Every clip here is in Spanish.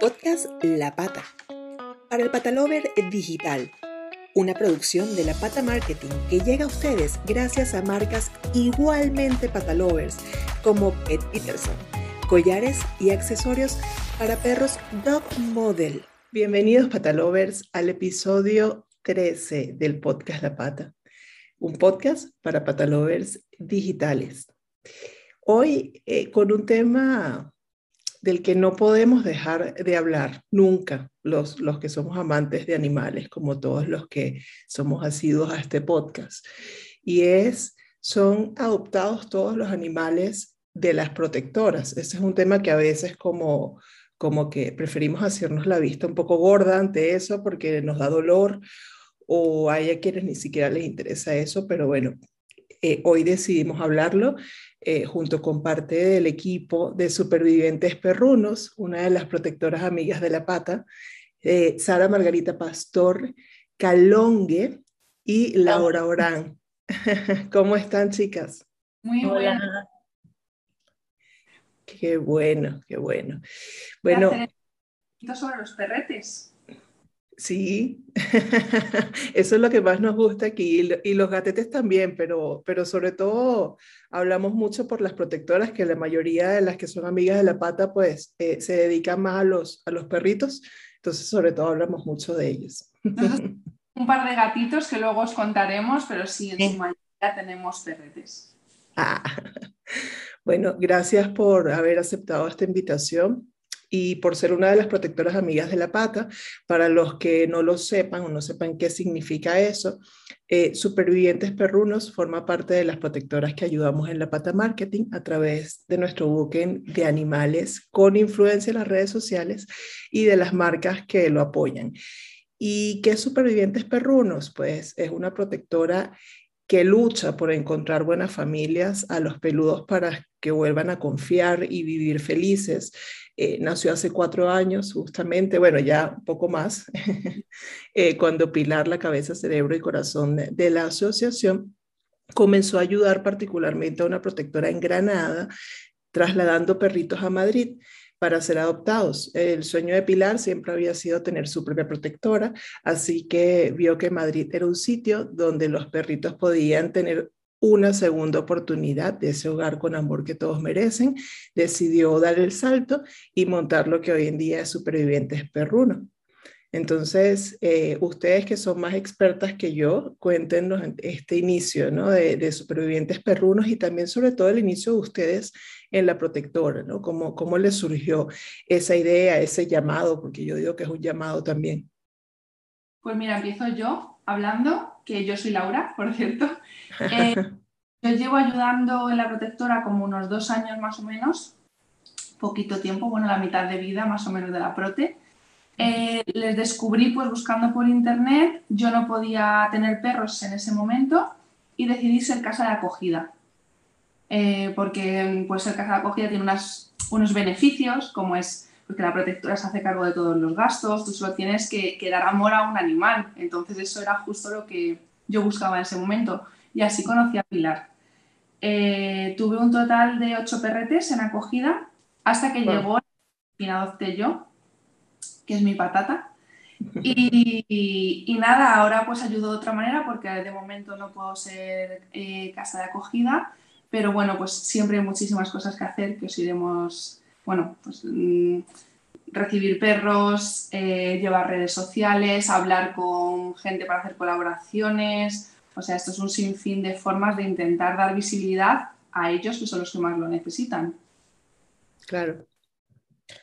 Podcast La Pata. Para el Patalover Digital. Una producción de La Pata Marketing que llega a ustedes gracias a marcas igualmente patalovers como Pet Peterson, collares y accesorios para perros Dog Model. Bienvenidos patalovers al episodio 13 del podcast La Pata, un podcast para patalovers digitales. Hoy eh, con un tema del que no podemos dejar de hablar nunca los, los que somos amantes de animales, como todos los que somos asiduos a este podcast. Y es, son adoptados todos los animales de las protectoras. Ese es un tema que a veces como, como que preferimos hacernos la vista un poco gorda ante eso porque nos da dolor o hay a quienes ni siquiera les interesa eso, pero bueno, eh, hoy decidimos hablarlo eh, junto con parte del equipo de supervivientes perrunos, una de las protectoras amigas de la pata, eh, Sara Margarita Pastor Calongue y Laura Orán. ¿Cómo están, chicas? Muy buenas. Qué bueno, qué bueno. Bueno. Sobre los perretes. Sí, eso es lo que más nos gusta aquí y los gatetes también, pero, pero sobre todo hablamos mucho por las protectoras, que la mayoría de las que son amigas de la pata, pues eh, se dedican más a los, a los perritos, entonces sobre todo hablamos mucho de ellos. un par de gatitos que luego os contaremos, pero sí, en su mayoría tenemos perretes. Ah, bueno, gracias por haber aceptado esta invitación y por ser una de las protectoras amigas de la pata, para los que no lo sepan o no sepan qué significa eso, eh, Supervivientes Perrunos forma parte de las protectoras que ayudamos en la pata marketing a través de nuestro booking de animales con influencia en las redes sociales y de las marcas que lo apoyan. ¿Y qué es Supervivientes Perrunos? Pues es una protectora que lucha por encontrar buenas familias a los peludos para que vuelvan a confiar y vivir felices eh, nació hace cuatro años, justamente, bueno, ya poco más, eh, cuando Pilar, la cabeza, cerebro y corazón de, la asociación, comenzó a ayudar particularmente a una protectora en Granada, trasladando perritos a Madrid para ser adoptados. El sueño de Pilar siempre había sido tener su propia protectora, así que vio que Madrid era un sitio donde los perritos podían tener una segunda oportunidad de ese hogar con amor que todos merecen, decidió dar el salto y montar lo que hoy en día es Supervivientes Perruno. Entonces, eh, ustedes que son más expertas que yo, cuéntenos este inicio ¿no? de, Supervivientes Perrunos y también sobre todo el inicio de ustedes en la protectora, ¿no? ¿Cómo, ¿Cómo les surgió esa idea, ese llamado? Porque yo digo que es un llamado también. Pues mira, empiezo yo hablando, que yo soy Laura, por cierto. Eh, yo llevo ayudando en la protectora como unos dos años más o menos, poquito tiempo, bueno, la mitad de vida más o menos de la prote. Eh, les descubrí pues buscando por internet, yo no podía tener perros en ese momento y decidí ser casa de acogida. Eh, porque pues ser casa de acogida tiene unas, unos beneficios, como es porque la protectora se hace cargo de todos los gastos, tú solo tienes que, dar amor a un animal. Entonces eso era justo lo que yo buscaba en ese momento. Y así conocí a Pilar. Eh, tuve un total de ocho perretes en acogida hasta que llegó y adopté yo, que es mi patata. Y, nada, ahora pues ayudo de otra manera porque de momento no puedo ser eh, casa de acogida, pero bueno, pues siempre hay muchísimas cosas que hacer que os iremos bueno, pues mm, recibir perros, eh, llevar redes sociales, hablar con gente para hacer colaboraciones. O sea, esto es un sinfín de formas de intentar dar visibilidad a ellos, que son los que más lo necesitan. Claro.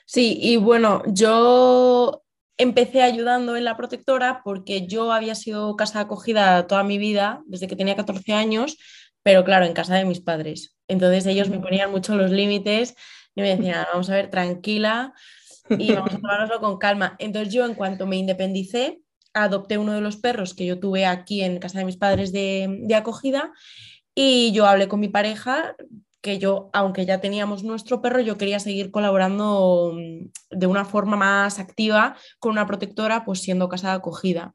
Sí, y bueno, yo empecé ayudando en la protectora porque yo había sido casa acogida toda mi vida, desde que tenía 14 años, pero claro, en casa de mis padres. Entonces ellos me ponían mucho los límites y me decían, vamos a ver, tranquila y vamos a tomárnoslo con calma. Entonces yo en cuanto me independicé, adopté uno de los perros que yo tuve aquí en casa de mis padres de, de acogida y yo hablé con mi pareja que yo, aunque ya teníamos nuestro perro, yo quería seguir colaborando mm, de una forma más activa con una protectora, pues siendo casa de acogida.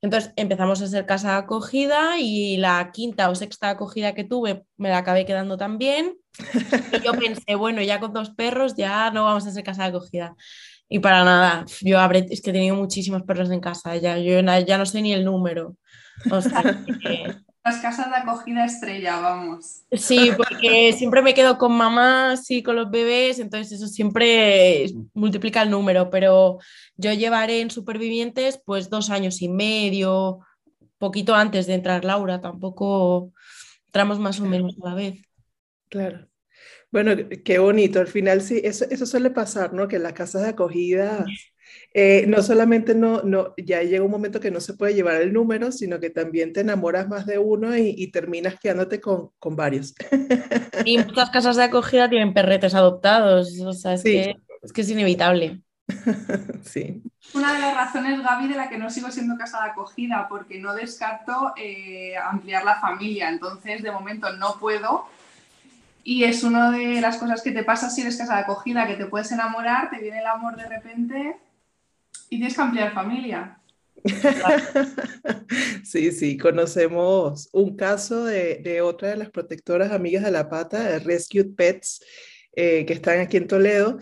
Entonces empezamos a ser casa acogida y la quinta o sexta acogida que tuve me la acabé quedando también. Y yo pensé, bueno, ya con dos perros ya no vamos a ser casa acogida. Y para nada, yo habré, es que he tenido muchísimos perros en casa, ya, yo ya no sé ni el número. Las casas de acogida estrella, vamos. Sí, porque siempre me quedo con mamás y con los bebés, entonces eso siempre multiplica el número, pero yo llevaré en supervivientes pues dos años y medio, poquito antes de entrar Laura, tampoco entramos más o menos a la vez. Claro. Bueno, qué bonito. Al final sí, eso, eso suele pasar, ¿no? Que en las casas de acogida eh, no solamente no, no, ya llega un momento que no se puede llevar el número, sino que también te enamoras más de uno y, terminas quedándote con, con, varios. Y muchas casas de acogida tienen perretes adoptados, o sea, es, que, es que es inevitable. Sí. Una de las razones, Gaby, de la que no sigo siendo casa de acogida, porque no descarto eh, ampliar la familia. Entonces, de momento no puedo. Y es una de las cosas que te pasa si eres casa de acogida, que te puedes enamorar, te viene el amor de repente y tienes que ampliar familia. Sí, sí, conocemos un caso de, otra de las protectoras amigas de la pata, Rescued Pets, eh, que están aquí en Toledo.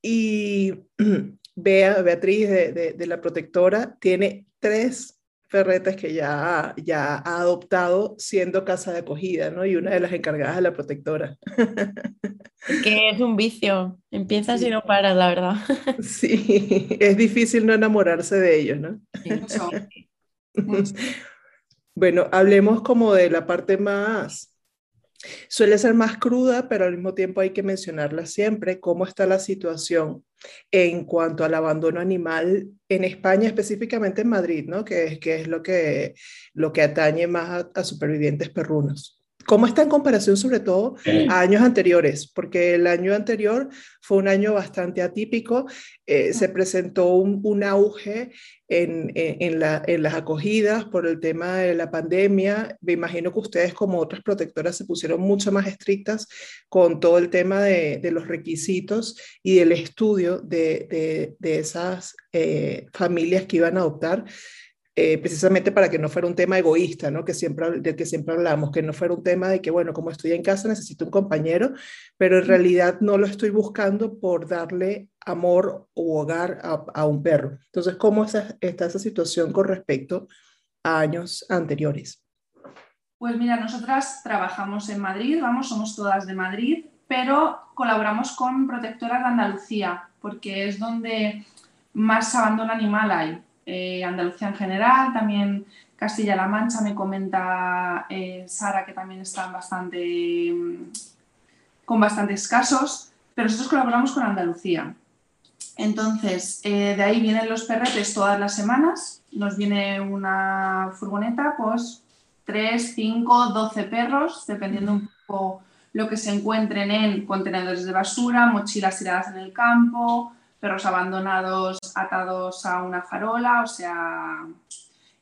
Y Bea, Beatriz de, de, la protectora tiene tres ferretes que ya, ya ha adoptado siendo casa de acogida, ¿no? Y una de las encargadas de la protectora. que es un vicio, empiezas y no paras, la verdad. Sí, es difícil no enamorarse de ellos, ¿no? Bueno, hablemos como de la parte más, suele ser más cruda, pero al mismo tiempo hay que mencionarla siempre, cómo está la situación en cuanto al abandono animal en España, específicamente en Madrid, ¿no? Que es, lo que atañe más a supervivientes perrunos. ¿Cómo está en comparación sobre todo a años anteriores? Porque el año anterior fue un año bastante atípico, eh, se presentó un, auge en, en, las acogidas por el tema de la pandemia. Me imagino que ustedes como otras protectoras se pusieron mucho más estrictas con todo el tema de, los requisitos y del estudio de, esas eh, familias que iban a adoptar. Eh, precisamente para que no fuera un tema egoísta, ¿no? que siempre, del que siempre hablamos, que no fuera un tema de que, bueno, como estoy en casa necesito un compañero, pero en realidad no lo estoy buscando por darle amor u hogar a, un perro. Entonces, ¿cómo está esa situación con respecto a años anteriores? Pues mira, nosotras trabajamos en Madrid, vamos, somos todas de Madrid, pero colaboramos con Protectoras de Andalucía, porque es donde más abandono animal hay. Eh, Andalucía en general, también Castilla-La Mancha me comenta eh, Sara que también están bastante mm, con bastantes casos, pero nosotros colaboramos con Andalucía. Entonces, eh, de ahí vienen los perretes todas las semanas, nos viene una furgoneta, pues 3, 5, 12 perros, dependiendo un poco lo que se encuentren en contenedores de basura, mochilas tiradas en el campo, perros abandonados atados a una farola, o sea,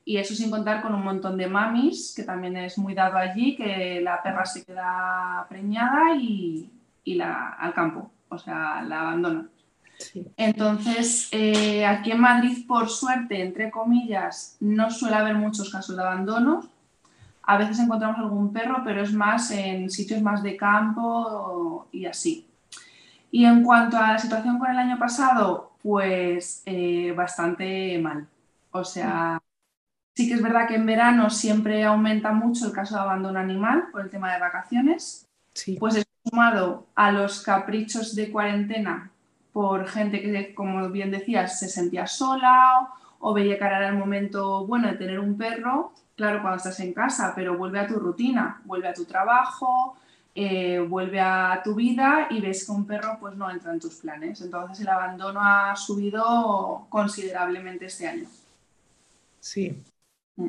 y eso sin contar con un montón de mamis, que también es muy dado allí, que la perra se queda preñada y, la, al campo, o sea, la abandona. Entonces, eh, aquí en Madrid, por suerte, entre comillas, no suele haber muchos casos de abandono. A veces encontramos algún perro, pero es más en sitios más de campo y así. Y en cuanto a la situación con el año pasado, pues eh, bastante mal. O sea, sí que es verdad que en verano siempre aumenta mucho el caso de abandono animal por el tema de vacaciones. Sí. Pues es sumado a los caprichos de cuarentena por gente que, como bien decías, se sentía sola o veía que era el momento bueno de tener un perro, claro, cuando estás en casa, pero vuelve a tu rutina, vuelve a tu trabajo, eh, vuelve a tu vida y ves que un perro pues no entra en tus planes. Entonces el abandono ha subido considerablemente este año. Sí. Mm.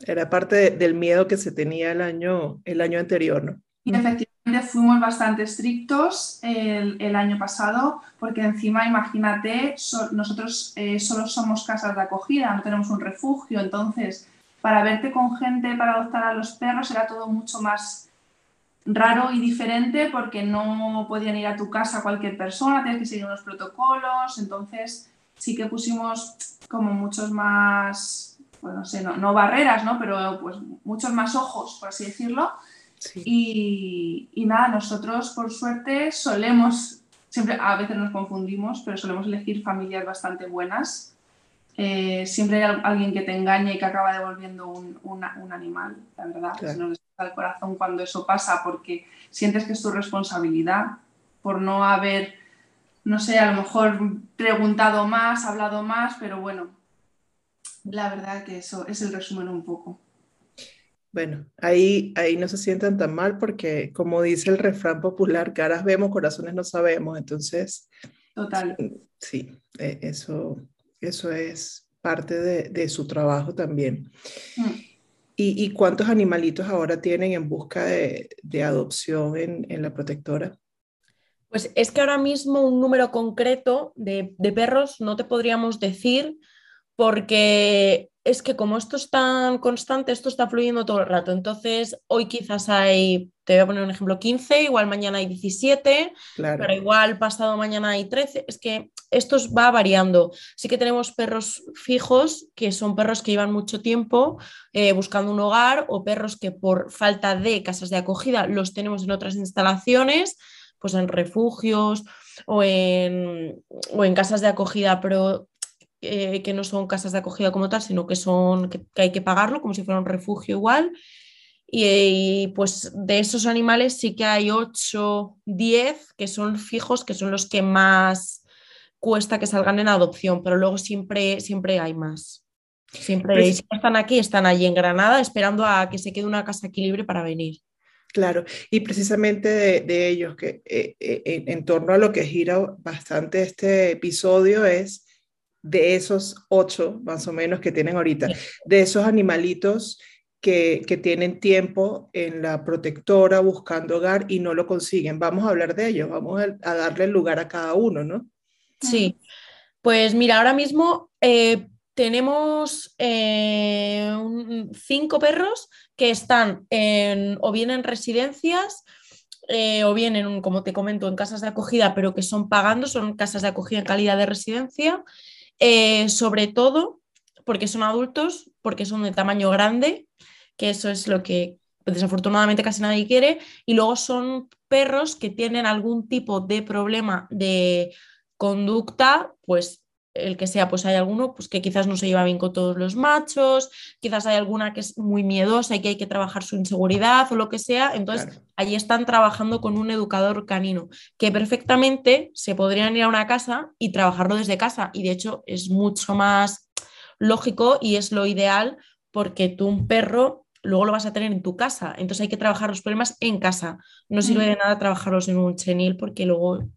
Era parte del miedo que se tenía el año, el año anterior, ¿no? Y efectivamente fuimos bastante estrictos el, año pasado, porque encima, imagínate, nosotros eh, solo somos casas de acogida, no tenemos un refugio, entonces para verte con gente para adoptar a los perros era todo mucho más raro y diferente porque no podían ir a tu casa cualquier persona, tienes que seguir unos protocolos, entonces sí que pusimos como muchos más, pues no sé, no, barreras, ¿no? pero pues muchos más ojos, por así decirlo. Y, nada, nosotros por suerte solemos siempre a veces nos confundimos, pero solemos elegir familias bastante buenas. Eh, siempre hay alguien que te engaña y que acaba devolviendo un, un animal, la verdad. El corazón cuando eso pasa porque sientes que es tu responsabilidad por no haber, no sé, a lo mejor preguntado más, hablado más, pero bueno, la verdad que eso es el resumen un poco. Bueno, ahí, ahí no se sientan tan mal porque, como dice el refrán popular, caras vemos, corazones no sabemos. Entonces, Total. Sí, e, eso, eso es parte de, su trabajo también. Mm. ¿Y, cuántos animalitos ahora tienen en busca de, adopción en, en, la protectora? Pues es que ahora mismo un número concreto de, de perros no te podríamos decir porque es que como esto es tan constante, esto está fluyendo todo el rato. Entonces, hoy quizás hay, te voy a poner un ejemplo, 15, igual mañana hay 17, pero igual pasado mañana hay 13. Es que esto va variando. Sí que tenemos perros fijos, que son perros que llevan mucho tiempo eh, buscando un hogar, o perros que por falta de casas de acogida los tenemos en otras instalaciones, pues en refugios o en, o en casas de acogida, pero eh, que no son casas de acogida como tal, sino que son que, hay que pagarlo como si fuera un refugio igual. Y, pues de esos animales sí que hay 8, 10 que son fijos, que son los que más cuesta que salgan en adopción, pero luego siempre, siempre hay más. Siempre, si están aquí, están allí en Granada esperando a que se quede una casa aquí libre para venir. Claro, y precisamente de, ellos, que eh, eh, en torno a lo que gira bastante este episodio es de esos ocho, más o menos, que tienen ahorita, de esos animalitos que, tienen tiempo en la protectora buscando hogar y no lo consiguen. Vamos a hablar de ellos, vamos a, darle lugar a cada uno, ¿no? Sí, pues mira, ahora mismo eh, tenemos eh, cinco perros que están o bien en residencias eh, o bien en, como te comento, en casas de acogida, pero que son pagando, son casas de acogida en calidad de residencia sobre todo porque son adultos, porque son de tamaño grande, que eso es lo que desafortunadamente casi nadie quiere, y luego son perros que tienen algún tipo de problema de conducta, pues el que sea, pues hay alguno pues, que quizás no se lleva bien con todos los machos, quizás hay alguna que es muy miedosa y que hay que trabajar su inseguridad o lo que sea. Entonces, allí están trabajando con un educador canino que perfectamente se podrían ir a una casa y trabajarlo desde casa. Y de hecho es mucho más lógico y es lo ideal porque tú un perro luego lo vas a tener en tu casa. Entonces hay que trabajar los problemas en casa. No sirve de nada trabajarlos en un chenil porque luego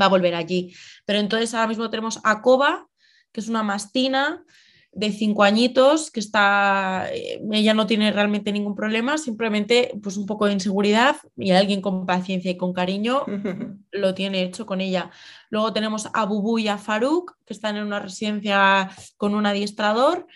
va a volver allí. Pero entonces ahora mismo tenemos a Coba, que es una mastina de cinco añitos, que está, eh, ella no tiene realmente ningún problema, simplemente pues un poco de inseguridad y alguien con paciencia y con cariño lo tiene hecho con ella. Luego tenemos a Bubu y a Faruk, que están en una residencia con un adiestrador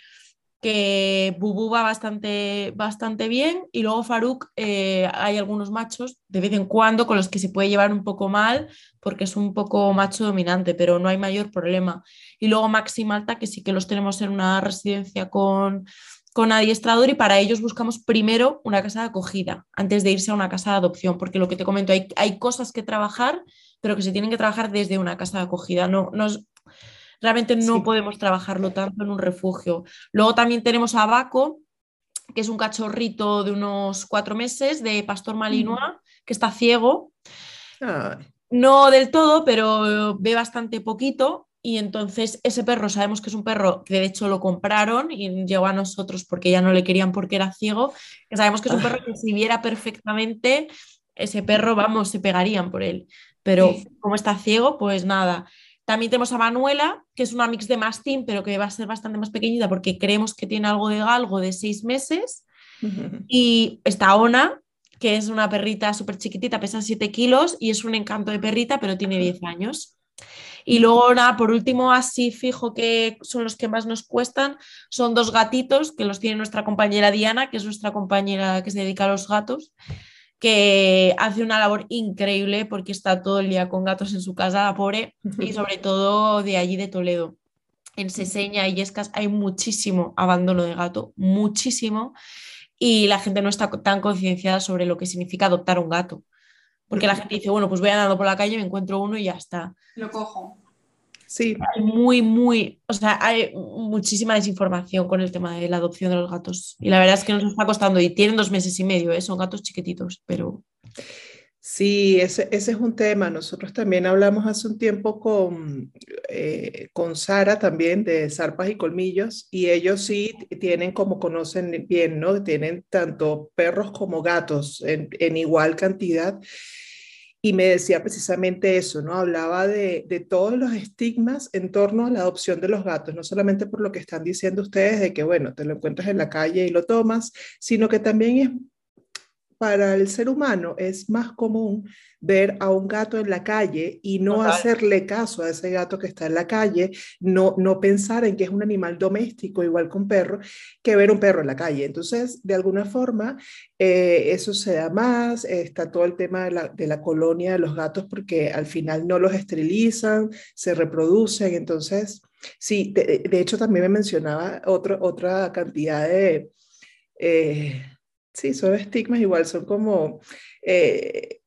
que Bubu va bastante, bastante bien y luego Faruk eh, hay algunos machos de vez en cuando con los que se puede llevar un poco mal porque es un poco macho dominante, pero no hay mayor problema. Y luego Max y Malta, que sí que los tenemos en una residencia con, con adiestrador y para ellos buscamos primero una casa de acogida antes de irse a una casa de adopción, porque lo que te comento, hay, hay cosas que trabajar, pero que se tienen que trabajar desde una casa de acogida. No, no realmente no podemos trabajarlo tanto en un refugio. Luego también tenemos a Baco, que es un cachorrito de unos cuatro meses de pastor malinois, que está ciego. No del todo, pero ve bastante poquito. Y entonces ese perro sabemos que es un perro que de hecho lo compraron y llegó a nosotros porque ya no le querían porque era ciego. Que sabemos que es un perro que si viera perfectamente, ese perro, vamos, se pegarían por él. Pero como está ciego, pues nada. También tenemos a Manuela, que es una mix de mastín, pero que va a ser bastante más pequeñita porque creemos que tiene algo de galgo de seis meses. Y está Ona, que es una perrita súper chiquitita, pesa 7 kilos y es un encanto de perrita, pero tiene 10 años. Y luego, nada, por último, así fijo que son los que más nos cuestan, son dos gatitos que los tiene nuestra compañera Diana, que es nuestra compañera que se dedica a los gatos que hace una labor increíble porque está todo el día con gatos en su casa, pobre, y sobre todo de allí de Toledo. En Seseña y Escas hay muchísimo abandono de gato, muchísimo, y la gente no está tan concienciada sobre lo que significa adoptar un gato. Porque la gente dice, bueno, pues voy andando por la calle, me encuentro uno y ya está. Lo cojo. Sí. Hay muy, muy, o sea, hay muchísima desinformación con el tema de la adopción de los gatos. Y la verdad es que nos está costando, y tienen dos meses y medio, ¿eh? son gatos chiquititos, pero... Sí, ese, ese, es un tema. Nosotros también hablamos hace un tiempo con, eh, con Sara también de Zarpas y Colmillos y ellos sí tienen, como conocen bien, ¿no? Tienen tanto perros como gatos en, en igual cantidad. Y me decía precisamente eso, ¿no? Hablaba de, de, todos los estigmas en torno a la adopción de los gatos, no solamente por lo que están diciendo ustedes de que, bueno, te lo encuentras en la calle y lo tomas, sino que también es para el ser humano es más común ver a un gato en la calle y no hacerle caso a ese gato que está en la calle, no, no pensar en que es un animal doméstico igual que un perro, que ver un perro en la calle. Entonces, de alguna forma, eh, eso se da más, está todo el tema de la, de la, colonia de los gatos porque al final no los esterilizan, se reproducen. Entonces, sí, de, de hecho también me mencionaba otro, otra cantidad de... Eh, Sí, son estigmas igual, son como, eh,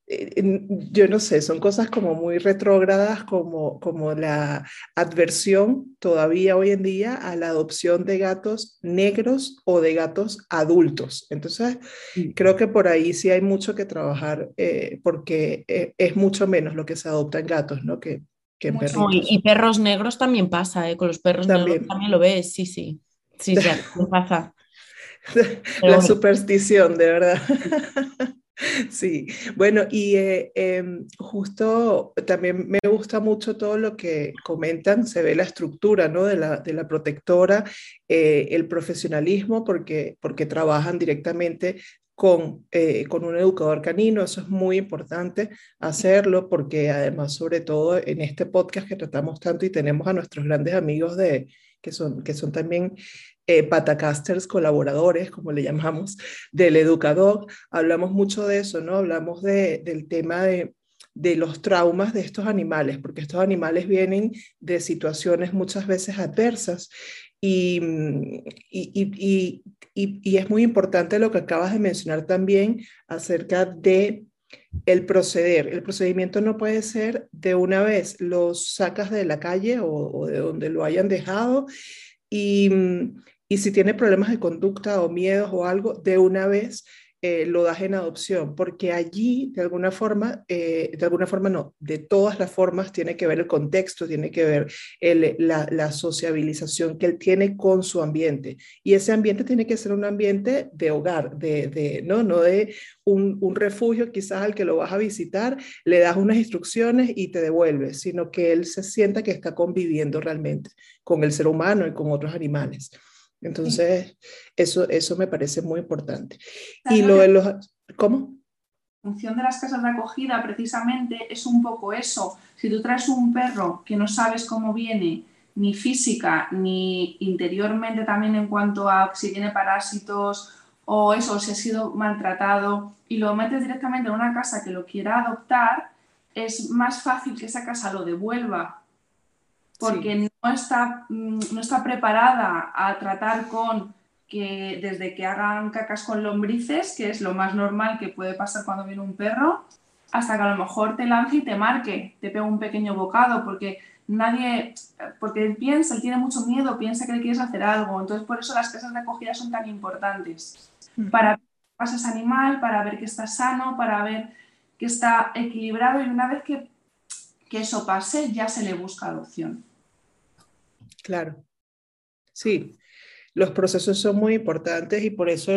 yo no sé, son cosas como muy retrógradas, como, como la adversión todavía hoy en día a la adopción de gatos negros o de gatos adultos. Entonces, creo que por ahí sí hay mucho que trabajar eh, porque eh, es mucho menos lo que se adopta en gatos, ¿no? Que, que en perros. Y, perros negros también pasa, con los perros también. negros también lo ves, sí, sí. Sí, sí, pasa. la superstición, de verdad. Sí, bueno, y eh, em, justo también me gusta mucho todo lo que comentan, se ve la estructura ¿no? de, la, de la protectora, eh, el profesionalismo, porque, porque trabajan directamente con, eh, con un educador canino, eso es muy importante hacerlo, porque además, sobre todo en este podcast que tratamos tanto y tenemos a nuestros grandes amigos de, que, son, que son también eh, patacasters colaboradores, como le llamamos, del educador. Hablamos mucho de eso, ¿no? Hablamos de, del tema de, de los traumas de estos animales, porque estos animales vienen de situaciones muchas veces adversas y, y, y, y, es muy importante lo que acabas de mencionar también acerca de el proceder. El procedimiento no puede ser de una vez los sacas de la calle o, o de donde lo hayan dejado y, y si tiene problemas de conducta o miedos o algo, de una vez eh, lo das en adopción, porque allí de alguna forma, eh, de alguna forma no, de todas las formas tiene que ver el contexto, tiene que ver el, la, la, sociabilización que él tiene con su ambiente. Y ese ambiente tiene que ser un ambiente de hogar, de, de no, no de un, un, refugio quizás al que lo vas a visitar, le das unas instrucciones y te devuelves, sino que él se sienta que está conviviendo realmente con el ser humano y con otros animales. Entonces, eso, eso me parece muy importante. Y lo de los... ¿Cómo? La función de las casas de acogida precisamente es un poco eso. Si tú traes un perro que no sabes cómo viene, ni física, ni interiormente también en cuanto a si tiene parásitos o eso, si ha sido maltratado, y lo metes directamente en una casa que lo quiera adoptar, es más fácil que esa casa lo devuelva porque sí. No, está, mm, no está preparada a tratar con que desde que hagan cacas con lombrices, que es lo más normal que puede pasar cuando viene un perro, hasta que a lo mejor te lance y te marque, te pega un pequeño bocado, porque nadie, porque él piensa, él tiene mucho miedo, piensa que le quieres hacer algo. Entonces, por eso las casas de acogida son tan importantes. Para ver qué pasa ese animal, para ver que está sano, para ver que está equilibrado y una vez que que eso pase, ya se le busca adopción. Claro. Sí, los procesos son muy importantes y por eso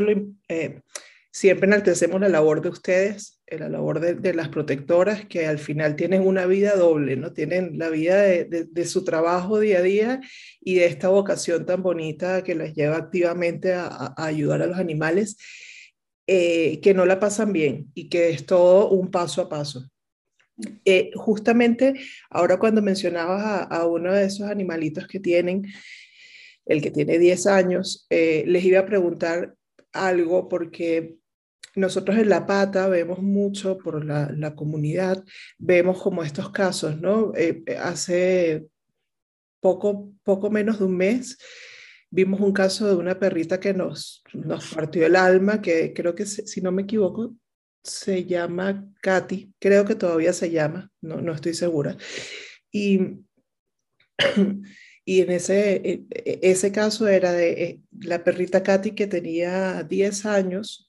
eh, siempre enaltecemos la labor de ustedes, eh, la labor de, las protectoras, que al final tienen una vida doble, ¿no? Tienen la vida de, su trabajo día a día y de esta vocación tan bonita que les lleva activamente a, a ayudar a los animales, eh, que no la pasan bien y que es todo un paso a paso. Eh, justamente ahora cuando mencionabas a, uno de esos animalitos que tienen, el que tiene 10 años, eh, les iba a preguntar algo porque nosotros en La Pata vemos mucho por la, la comunidad, vemos como estos casos, ¿no? Eh, hace poco, poco menos de un mes vimos un caso de una perrita que nos, nos partió el alma, que creo que si no me equivoco se llama Katy, creo que todavía se llama, no, no estoy segura. Y, y en ese, e, e, ese caso era de eh, la perrita Katy que tenía 10 años,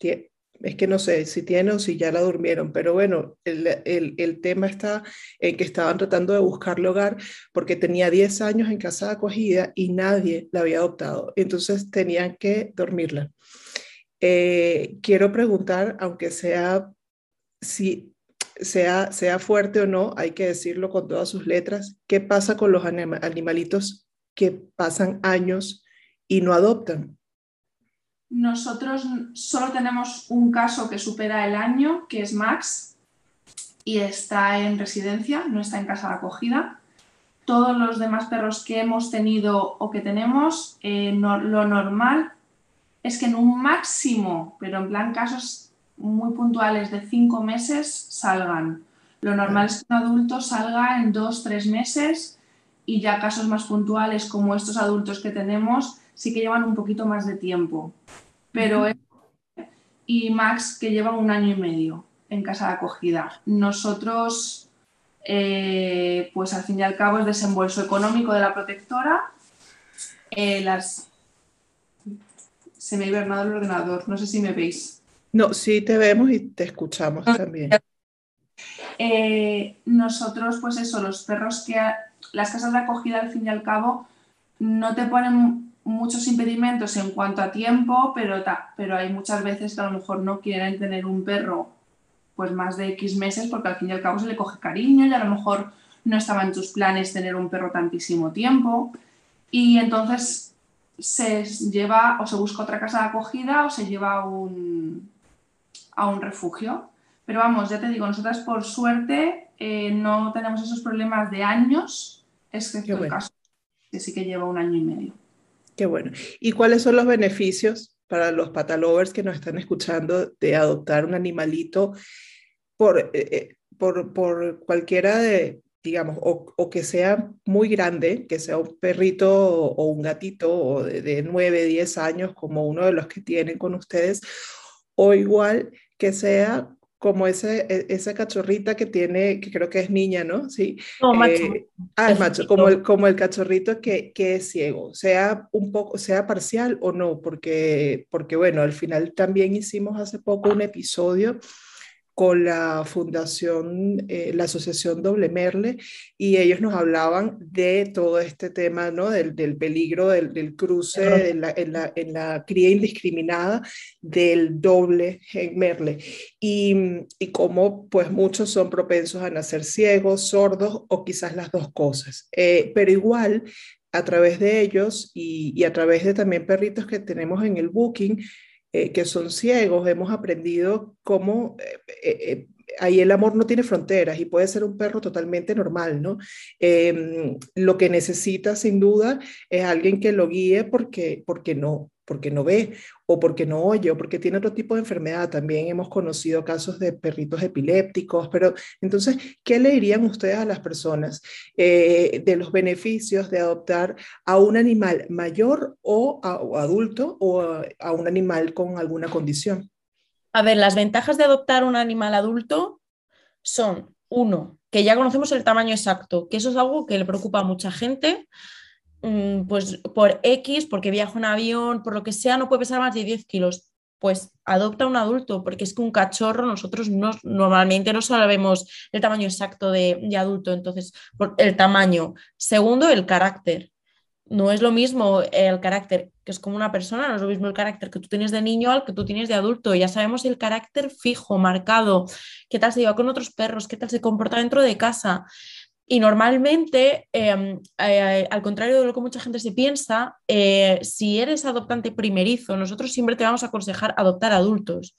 es que no sé si tiene o si ya la durmieron, pero bueno, el, el, el, tema está en que estaban tratando de buscarle hogar porque tenía 10 años en casa de acogida y nadie la había adoptado. Entonces tenían que dormirla. Eh, quiero preguntar, aunque sea, si sea, sea fuerte o no, hay que decirlo con todas sus letras, ¿qué pasa con los animalitos que pasan años y no adoptan? Nosotros solo tenemos un caso que supera el año, que es Max, y está en residencia, no está en casa de acogida. Todos los demás perros que hemos tenido o que tenemos, eh, lo normal es que en un máximo, pero en plan casos muy puntuales de cinco meses, salgan. Lo normal es que un adulto salga en dos, tres meses y ya casos más puntuales como estos adultos que tenemos sí que llevan un poquito más de tiempo. Pero y Max que lleva un año y medio en casa de acogida. Nosotros, eh, pues al fin y al cabo, es desembolso económico de la protectora. Eh, las se me ha hibernado el ordenador, no sé si me veis. No, sí te vemos y te escuchamos también. Eh, nosotros, pues eso, los perros que las casas de acogida al fin y al cabo no te ponen muchos impedimentos en cuanto a tiempo, pero, pero hay muchas veces que a lo mejor no quieren tener un perro pues más de X meses porque al fin y al cabo se le coge cariño y a lo mejor no estaba en tus planes tener un perro tantísimo tiempo. Y entonces se lleva o se busca otra casa de acogida o se lleva a un, a un refugio. Pero vamos, ya te digo, nosotras por suerte eh, no tenemos esos problemas de años, excepto el caso que sí que lleva un año y medio. Qué bueno. ¿Y cuáles son los beneficios para los patalovers que nos están escuchando de adoptar un animalito por, eh, eh, por, por cualquiera de, digamos, o, que sea muy grande, que sea un perrito o, un gatito o de, de 9, 10 años como uno de los que tienen con ustedes, o igual que sea como ese, e, esa cachorrita que tiene, que creo que es niña, ¿no? Sí. No, macho. Eh, ah, macho, como el, como el cachorrito que, que, es ciego, sea un poco, sea parcial o no, porque, porque bueno, al final también hicimos hace poco un episodio con la fundación, eh, la asociación Doble Merle, y ellos nos hablaban de todo este tema, ¿no? Del, del peligro del, del cruce en la, en, la, en, la, cría indiscriminada del doble en Merle, y, y cómo pues muchos son propensos a nacer ciegos, sordos o quizás las dos cosas. Eh, pero igual, a través de ellos y, y a través de también perritos que tenemos en el booking, eh, que son ciegos, hemos aprendido cómo eh, eh, ahí el amor no tiene fronteras y puede ser un perro totalmente normal, ¿no? Em, lo que necesita sin duda es alguien que lo guíe porque, porque no, porque no ve o porque no oye o porque tiene otro tipo de enfermedad. También hemos conocido casos de perritos epilépticos, pero entonces, ¿qué le dirían ustedes a las personas eh, de los beneficios de adoptar a un animal mayor o, adulto o a, un animal con alguna condición? A ver, las ventajas de adoptar un animal adulto son, uno, que ya conocemos el tamaño exacto, que eso es algo que le preocupa a mucha gente pues por X, porque viaja en avión, por lo que sea, no puede pesar más de 10 kilos. Pues adopta un adulto, porque es que un cachorro nosotros no, normalmente no sabemos el tamaño exacto de, de adulto, entonces por el tamaño. Segundo, el carácter. No es lo mismo el carácter que es como una persona, no es lo mismo el carácter que tú tienes de niño al que tú tienes de adulto. Ya sabemos el carácter fijo, marcado, qué tal se lleva con otros perros, qué tal se comporta dentro de casa. Y normalmente, em, eh, al contrario de lo que mucha gente se piensa, eh, si eres adoptante primerizo, nosotros siempre te vamos a aconsejar adoptar adultos,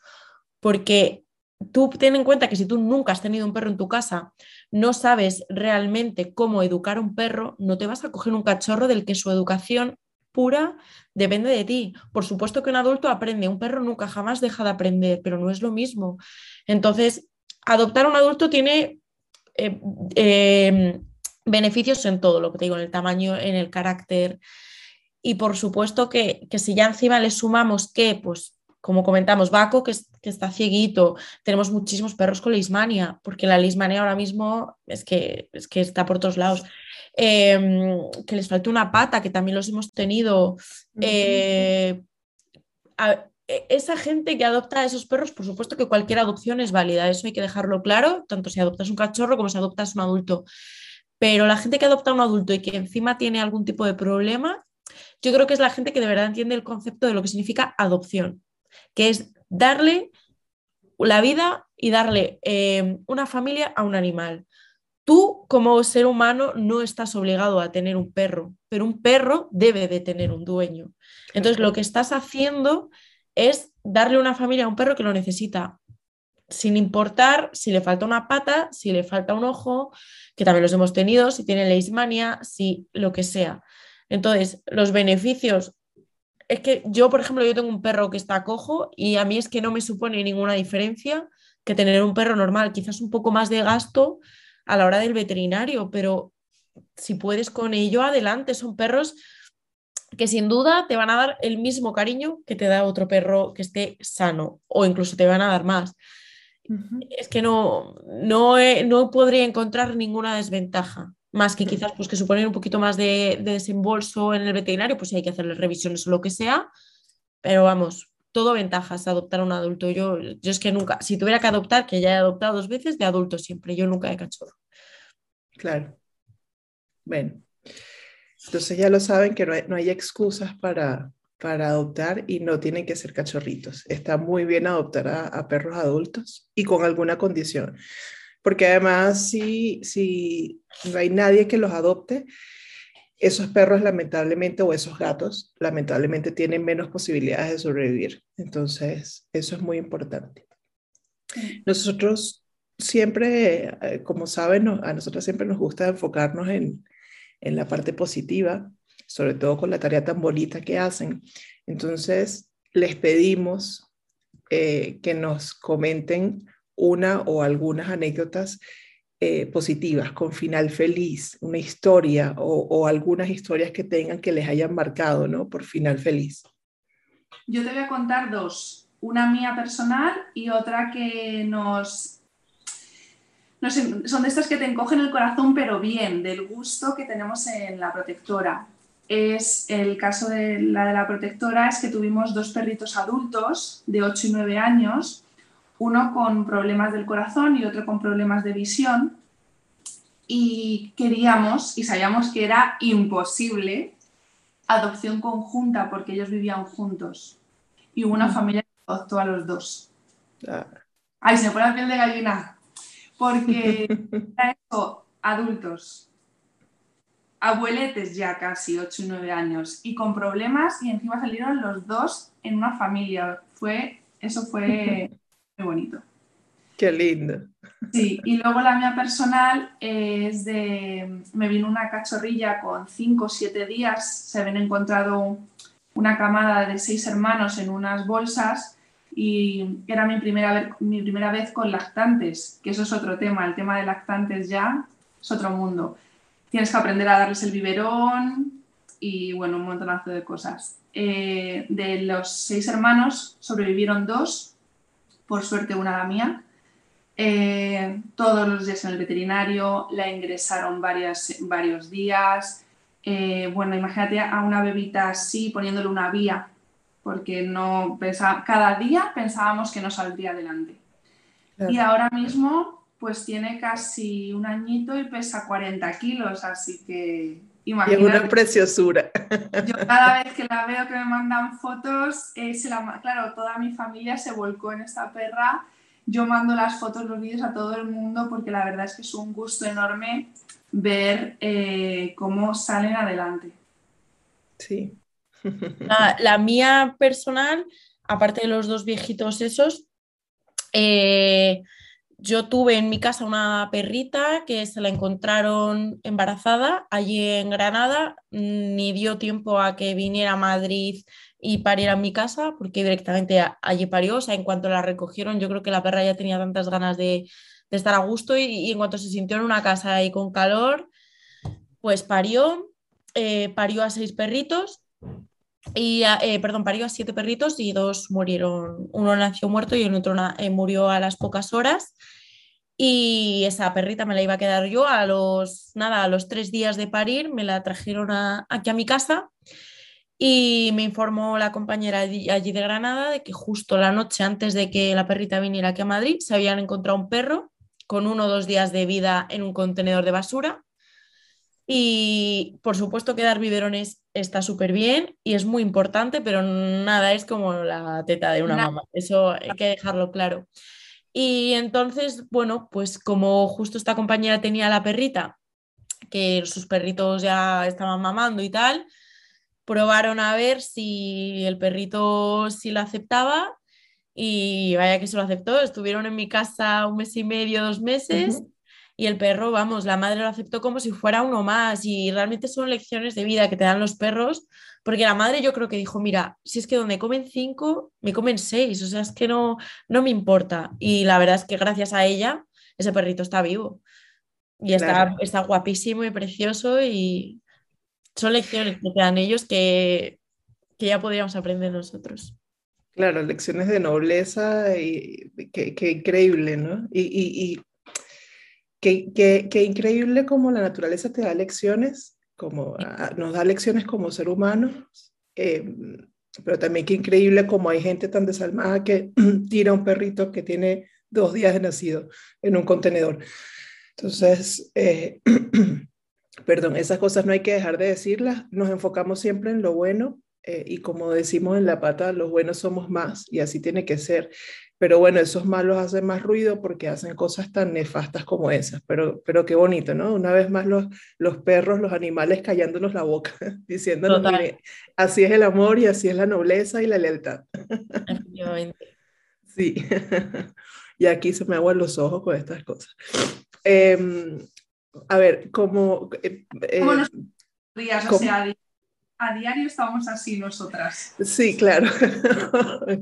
porque tú ten en cuenta que si tú nunca has tenido un perro en tu casa, no sabes realmente cómo educar un perro, no te vas a coger un cachorro del que su educación pura depende de ti. Por supuesto que un adulto aprende, un perro nunca jamás deja de aprender, pero no es lo mismo. Entonces, adoptar un adulto tiene eh, em, beneficios en todo lo que te digo, en el tamaño, en el carácter. Y por supuesto que, si ya encima le sumamos que, pues, como comentamos, Baco, que, está cieguito, tenemos muchísimos perros con leishmania, porque la leishmania ahora mismo es que, es que está por todos lados. Em, que les falta una pata, que también los hemos tenido. Eh, esa gente que adopta a esos perros, por supuesto que cualquier adopción es válida, eso hay que dejarlo claro, tanto si adoptas un cachorro como si adoptas un adulto. Pero la gente que adopta a un adulto y que encima tiene algún tipo de problema, yo creo que es la gente que de verdad entiende el concepto de lo que significa adopción, que es darle la vida y darle eh, una familia a un animal. Tú como ser humano no estás obligado a tener un perro, pero un perro debe de tener un dueño. Entonces lo que estás haciendo es darle una familia a un perro que lo necesita, sin importar si le falta una pata, si le falta un ojo, que también los hemos tenido, si tiene leishmania, si lo que sea. Entonces, los beneficios, es que yo, por ejemplo, yo tengo un perro que está cojo y a mí es que no me supone ninguna diferencia que tener un perro normal, quizás un poco más de gasto a la hora del veterinario, pero si puedes con ello, adelante, son perros que sin duda te van a dar el mismo cariño que te da otro perro que esté sano o incluso te van a dar más. Es que no, no, no podría encontrar ninguna desventaja más que quizás pues que suponen un poquito más de, desembolso en el veterinario, pues si hay que hacerle revisiones o lo que sea, pero vamos, todo ventajas adoptar a un adulto. Yo, yo es que nunca, si tuviera que adoptar, que ya he adoptado dos veces, de adulto siempre, yo nunca de cachorro. Claro. Bueno, entonces ya lo saben que no hay, excusas para, para adoptar y no tienen que ser cachorritos. Está muy bien adoptar a perros adultos y con alguna condición porque además si, si no hay nadie que los adopte, esos perros lamentablemente o esos gatos lamentablemente tienen menos posibilidades de sobrevivir. Entonces, eso es muy importante. Nosotros siempre, eh, como saben, a nosotros siempre nos gusta enfocarnos en, en la parte positiva, sobre todo con la tarea tan bonita que hacen. Entonces, les pedimos eh, que nos comenten una o algunas anécdotas eh, positivas, con final feliz, una historia o, algunas historias que tengan que les hayan marcado, ¿no? Por final feliz. Yo te voy a contar dos, una mía personal y otra que nos, no son de estas que te encogen el corazón, pero bien, del gusto que tenemos en la protectora. Es el caso de la de la protectora, es que tuvimos dos perritos adultos de 8 y 9 años uno con problemas del corazón y otro con problemas de visión. Y queríamos y sabíamos que era imposible adopción conjunta porque ellos vivían juntos. Y hubo una familia que adoptó a los dos. Ah. Ay, se me pone la piel de gallina. Porque eso, adultos, abueletes ya casi 8 y 9 años y con problemas y encima salieron los dos en una familia. Fue, eso fue Qué bonito. Qué lindo. Sí, y luego la mía personal es de, me vino una cachorrilla con 5 o 7 días, se habían encontrado una camada de seis hermanos en unas bolsas y era mi primera, mi primera vez con lactantes, que eso es otro tema, el tema de lactantes ya es otro mundo. Tienes que aprender a darles el biberón y bueno, un montonazo de cosas. Eh, de los seis hermanos sobrevivieron dos por suerte una la mía. Eh, todos los días en el veterinario, la ingresaron varias, varios días. Eh, bueno, imagínate a una bebita así poniéndole una vía, porque no pensaba, cada día pensábamos que no saldría adelante. Y ahora mismo, pues tiene casi un añito y pesa 40 kilos, así que Imagínate, y es una preciosura. Yo cada vez que la veo que me mandan fotos, eh, claro, toda mi familia se volcó en esta perra. Yo mando las fotos, los vídeos a todo el mundo porque la verdad es que es un gusto enorme ver eh, cómo salen adelante. Sí. La, mía personal, aparte de los dos viejitos esos, eh, yo tuve en mi casa una perrita que se la encontraron embarazada allí en Granada, ni dio tiempo a que viniera a Madrid y pariera en mi casa, porque directamente allí parió, o sea, en cuanto la recogieron, yo creo que la perra ya tenía tantas ganas de, estar a gusto y, en cuanto se sintió en una casa y con calor, pues parió, eh, parió a seis perritos y, eh, perdón, parió a siete perritos y dos murieron. Uno nació muerto y el otro eh, murió a las pocas horas. Y esa perrita me la iba a quedar yo a los, nada, a los tres días de parir, me la trajeron aquí a mi casa y me informó la compañera allí de Granada de que justo la noche antes de que la perrita viniera aquí a Madrid se habían encontrado un perro con uno o dos días de vida en un contenedor de basura y por supuesto que dar biberones está súper bien y es muy importante, pero nada es como la teta de una mamá. Eso hay que dejarlo claro. Y entonces, bueno, pues como justo esta compañera tenía la perrita, que sus perritos ya estaban mamando y tal, probaron a ver si el perrito sí lo aceptaba y vaya que se lo aceptó. Estuvieron en mi casa un mes y medio, dos meses y el perro, vamos, la madre lo aceptó como si fuera uno más y realmente son lecciones de vida que te dan los perros, porque la madre yo creo que dijo, mira, si es que donde comen cinco, me comen seis, o sea, es que no, no me importa. Y la verdad es que gracias a ella, ese perrito está vivo y está, está guapísimo y precioso y son lecciones que te dan ellos que, que ya podríamos aprender nosotros. Claro, lecciones de nobleza y qué, increíble, ¿no? y, Qué, increíble como la naturaleza te da lecciones, como nos da lecciones como ser humano, eh, pero también qué increíble como hay gente tan desalmada que tira un perrito que tiene dos días de nacido en un contenedor. Entonces, eh, perdón, esas cosas no hay que dejar de decirlas, nos enfocamos siempre en lo bueno eh, y como decimos en la pata, los buenos somos más y así tiene que ser. Pero bueno, esos malos hacen más ruido porque hacen cosas tan nefastas como esas. Pero, pero qué bonito, ¿no? Una vez más los, los perros, los animales callándonos la boca, diciéndonos, mire, así es el amor y así es la nobleza y la lealtad. sí. y aquí se me aguan los ojos con estas cosas. Em, a ver, como... Eh, eh, días? O sea, a diario estamos así nosotras. Sí, claro.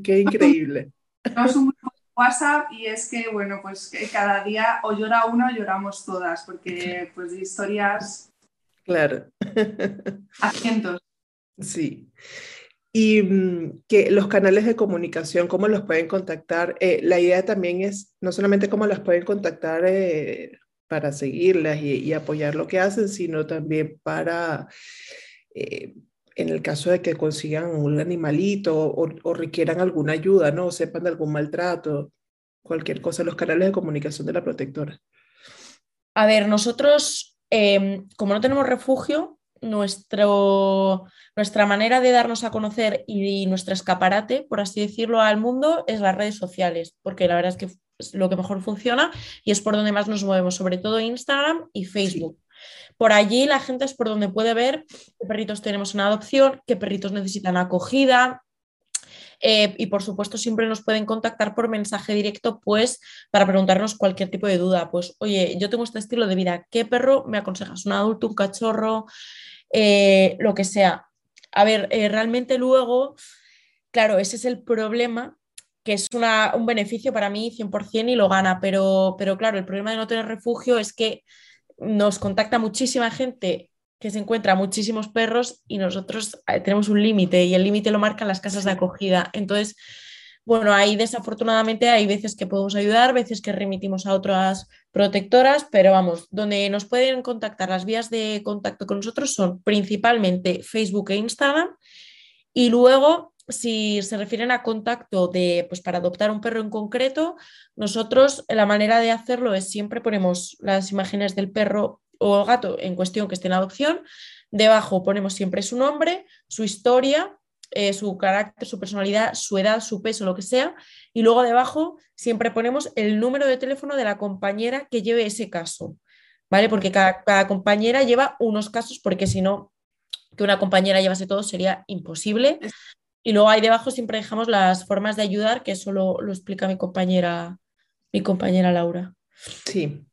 qué increíble. Tenemos un grupo de WhatsApp y es que, bueno, pues cada día o llora uno o lloramos todas, porque pues de historias... Claro. A cientos. Sí. Y mm, que los canales de comunicación, ¿cómo los pueden contactar? Eh, la idea también es no solamente cómo las pueden contactar eh, para seguirlas y, apoyar lo que hacen, sino también para eh, en el caso de que consigan un animalito o, requieran alguna ayuda, ¿no? O sepan de algún maltrato, cualquier cosa, los canales de comunicación de la protectora. A ver, nosotros, em, como no tenemos refugio, nuestro, nuestra manera de darnos a conocer y nuestro escaparate, por así decirlo, al mundo es las redes sociales, porque la verdad es que es lo que mejor funciona y es por donde más nos movemos, sobre todo Instagram y Facebook. Por allí la gente es por donde puede ver qué perritos tenemos en adopción, qué perritos necesitan acogida, eh, y por supuesto siempre nos pueden contactar por mensaje directo, pues para preguntarnos cualquier tipo de duda. Pues, oye, yo tengo este estilo de vida, ¿qué perro me aconsejas? ¿Un adulto, un cachorro? Eh, lo que sea. A ver, eh, realmente luego, claro, ese es el problema, que es un beneficio para mí 100% y lo gana, pero, pero claro, el problema de no tener refugio es que nos contacta muchísima gente que se encuentra muchísimos perros y nosotros eh, tenemos un límite y el límite lo marcan las casas de acogida. Entonces, bueno, ahí desafortunadamente hay veces que podemos ayudar, veces que remitimos a otras protectoras, pero vamos, donde nos pueden contactar las vías de contacto con nosotros son principalmente Facebook e Instagram y luego si se refieren a contacto de, pues para adoptar un perro en concreto, nosotros la manera de hacerlo es siempre ponemos las imágenes del perro o gato en cuestión que esté en adopción, debajo ponemos siempre su nombre, su historia, eh, su carácter, su personalidad, su edad, su peso, lo que sea, y luego debajo siempre ponemos el número de teléfono de la compañera que lleve ese caso, ¿vale? Porque cada, cada compañera lleva unos casos, porque si no, que una compañera llevase todo sería imposible. Y luego ahí debajo siempre dejamos las formas de ayudar, que eso lo, explica mi compañera, mi compañera Laura. Sí,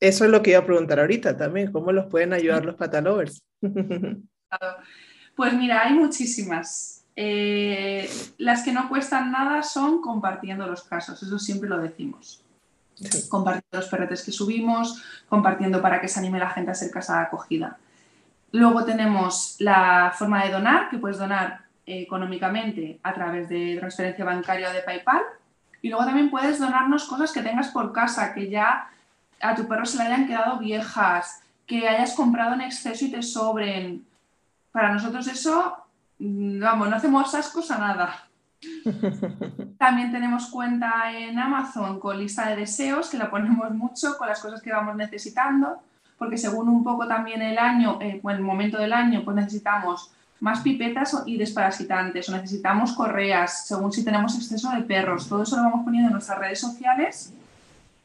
eso es lo que iba a preguntar ahorita también, ¿cómo los pueden ayudar los patalovers? Pues mira, hay muchísimas. Eh, las que no cuestan nada son compartiendo los casos, eso siempre lo decimos. Compartiendo los perretes que subimos, compartiendo para que se anime la gente a ser casa acogida. Luego tenemos la forma de donar, que puedes donar económicamente a través de transferencia bancaria o de PayPal. Y luego también puedes donarnos cosas que tengas por casa, que ya a tu perro se le hayan quedado viejas, que hayas comprado en exceso y te sobren. Para nosotros eso, mm, vamos, no hacemos ascos a nada. También tenemos cuenta en Amazon con lista de deseos, que la ponemos mucho con las cosas que vamos necesitando, porque según un poco también el año, eh, el momento del año, pues necesitamos más pipetas y desparasitantes, o necesitamos correas, según si tenemos exceso de perros. Todo eso lo vamos poniendo en nuestras redes sociales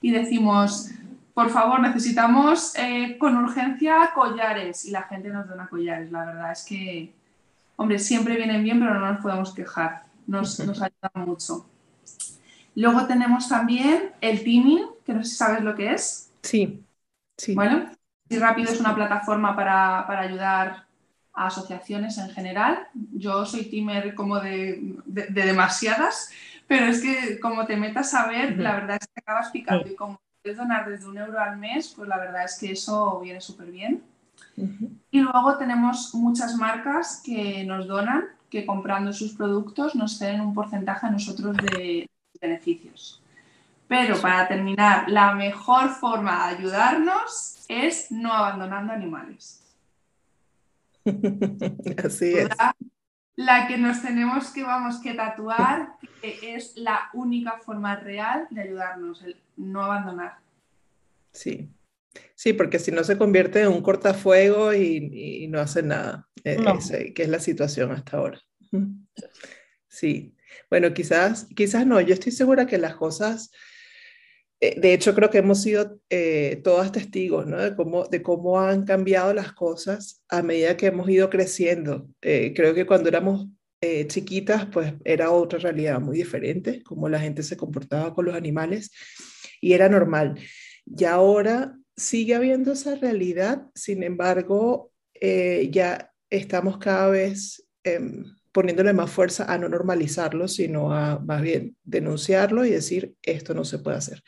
y decimos, por favor, necesitamos eh, con urgencia collares y la gente nos dona collares. La verdad es que, hombre, siempre vienen bien, pero no nos podemos quejar. Nos, nos ayuda mucho. Luego tenemos también el teaming, que no sé si sabes lo que es. Sí, sí. Bueno, y rápido es una plataforma para, para ayudar a asociaciones en general. Yo soy teamer como de, de, demasiadas, pero es que como te metas a ver, la verdad es que acabas picando y como puedes donar desde un euro al mes, pues la verdad es que eso viene súper bien. Y luego tenemos muchas marcas que nos donan, que comprando sus productos nos ceden un porcentaje a nosotros de beneficios. Pero para terminar, la mejor forma de ayudarnos es no abandonando animales. Así es. La que nos tenemos que, vamos, que tatuar, que es la única forma real de ayudarnos, el no abandonar. Sí, sí, porque si no se convierte en un cortafuego y, y no hace nada, eh, que es la situación hasta ahora. Sí, bueno, quizás, quizás no, yo estoy segura que las cosas de hecho, creo que hemos sido eh, todas testigos ¿no? de, cómo, han cambiado las cosas a medida que hemos ido creciendo. Eh, creo que cuando éramos chiquitas, pues era otra realidad muy diferente, cómo la gente se comportaba con los animales y era normal. Y ahora sigue habiendo esa realidad, sin embargo, ya estamos cada vez em, poniéndole más fuerza a no normalizarlo, sino a más bien denunciarlo y decir esto no se puede hacer.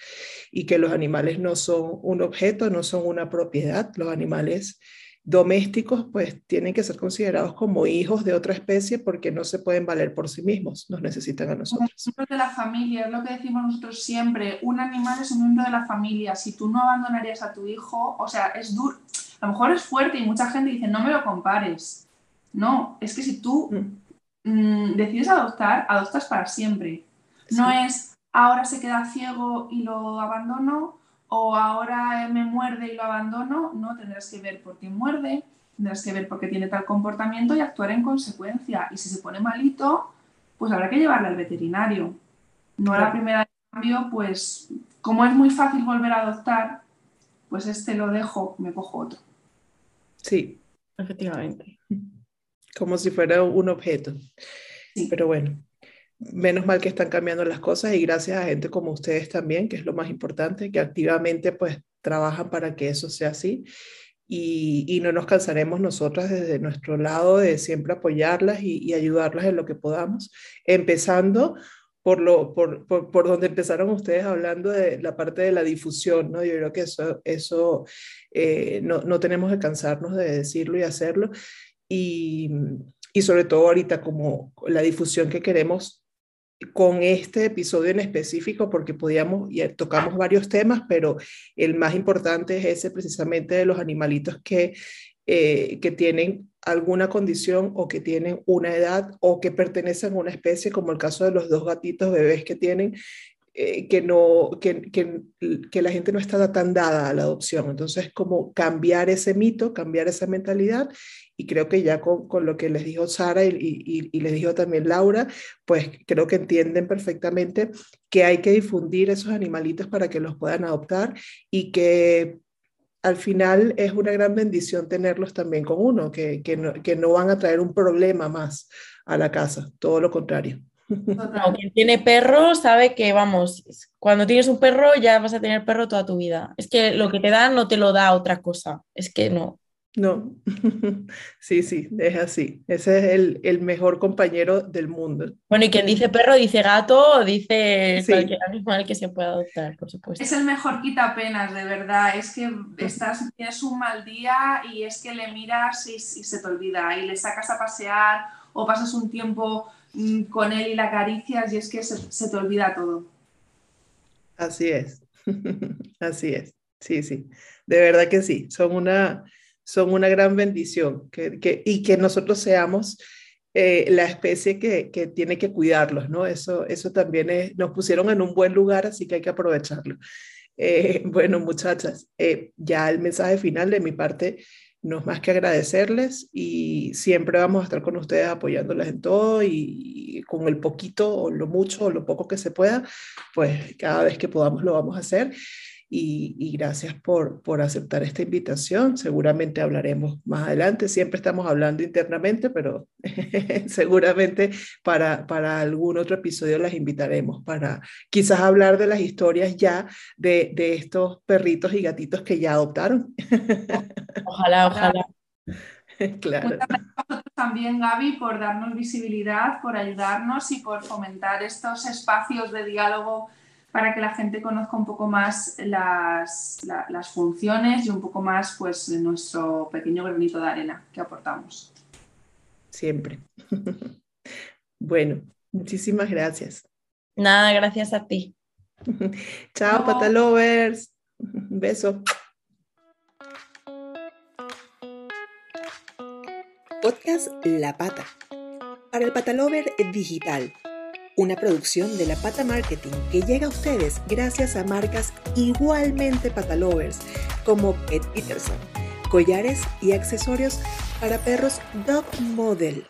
Y que los animales no son un objeto, no son una propiedad. Los animales domésticos pues tienen que ser considerados como hijos de otra especie porque no se pueden valer por sí mismos, nos necesitan a nosotros. Un miembro de la familia, es lo que decimos nosotros siempre, un animal es un miembro de la familia, si tú no abandonarías a tu hijo, o sea, es duro, a lo mejor es fuerte y mucha gente dice, no me lo compares. No, es que si tú mm. Mm, decides adoptar, adoptas para siempre. No es ahora se queda ciego y lo abandono o ahora me muerde y lo abandono. No, tendrás que ver por qué muerde, tendrás que ver por qué tiene tal comportamiento y actuar en consecuencia. Y si se pone malito, pues habrá que llevarle al veterinario. No a la primera cambio, pues como es muy fácil volver a adoptar, pues este lo dejo, me cojo otro. Sí, efectivamente como si fuera un objeto. Pero bueno, menos mal que están cambiando las cosas y gracias a gente como ustedes también, que es lo más importante, que activamente pues trabajan para que eso sea así. Y, y no nos cansaremos nosotras desde nuestro lado de siempre apoyarlas y, y ayudarlas en lo que podamos, empezando por, lo, por, por, por, donde empezaron ustedes hablando de la parte de la difusión, ¿no? Yo creo que eso, eso eh, no, no tenemos que cansarnos de decirlo y hacerlo y, y sobre todo ahorita como la difusión que queremos con este episodio en específico, porque podíamos y tocamos varios temas, pero el más importante es ese precisamente de los animalitos que, eh, que tienen alguna condición o que tienen una edad o que pertenecen a una especie, como el caso de los dos gatitos bebés que tienen, eh, que, no, que, que, que, la gente no está tan dada a la adopción. Entonces, como cambiar ese mito, cambiar esa mentalidad y creo que ya con, con lo que les dijo Sara y, y, y, les dijo también Laura, pues creo que entienden perfectamente que hay que difundir esos animalitos para que los puedan adoptar y que al final es una gran bendición tenerlos también con uno, que, que, no, que no van a traer un problema más a la casa, todo lo contrario. No, quien tiene perro sabe que, vamos, cuando tienes un perro ya vas a tener perro toda tu vida. Es que lo que te da no te lo da otra cosa. Es que no. No, sí, sí, es así. Ese es el, el, mejor compañero del mundo. Bueno, y quien dice perro dice gato, dice sí. cualquier animal que se pueda adoptar, por supuesto. Es el mejor quitapenas, de verdad. Es que estás, tienes un mal día y es que le miras y, y se te olvida y le sacas a pasear o pasas un tiempo con él y la acaricias y es que se, te olvida todo. Así es, así es, sí, sí, de verdad que sí, son una, son una gran bendición que, y que nosotros seamos eh, la especie que, que, tiene que cuidarlos, ¿no? Eso, eso también es, nos pusieron en un buen lugar, así que hay que aprovecharlo. Eh, bueno, muchachas, eh, ya el mensaje final de mi parte no es más que agradecerles y siempre vamos a estar con ustedes apoyándoles en todo y, con el poquito o lo mucho o lo poco que se pueda, pues cada vez que podamos lo vamos a hacer y, gracias por, por aceptar esta invitación. Seguramente hablaremos más adelante, siempre estamos hablando internamente, pero seguramente para, para algún otro episodio las invitaremos para quizás hablar de las historias ya de, de estos perritos y gatitos que ya adoptaron. ojalá, ojalá. Claro. Muchas gracias también, Gaby, por darnos visibilidad, por ayudarnos y por fomentar estos espacios de diálogo para que la gente conozca un poco más las, funciones y un poco más pues, nuestro pequeño granito de arena que aportamos. Siempre. bueno, muchísimas gracias. Nada, gracias a ti. Chao, patalovers. Un beso. Podcast La Pata. Para el Patalover Digital una producción de La Pata Marketing que llega a ustedes gracias a marcas igualmente patalovers como Pet Peterson, collares y accesorios para perros Dog Model.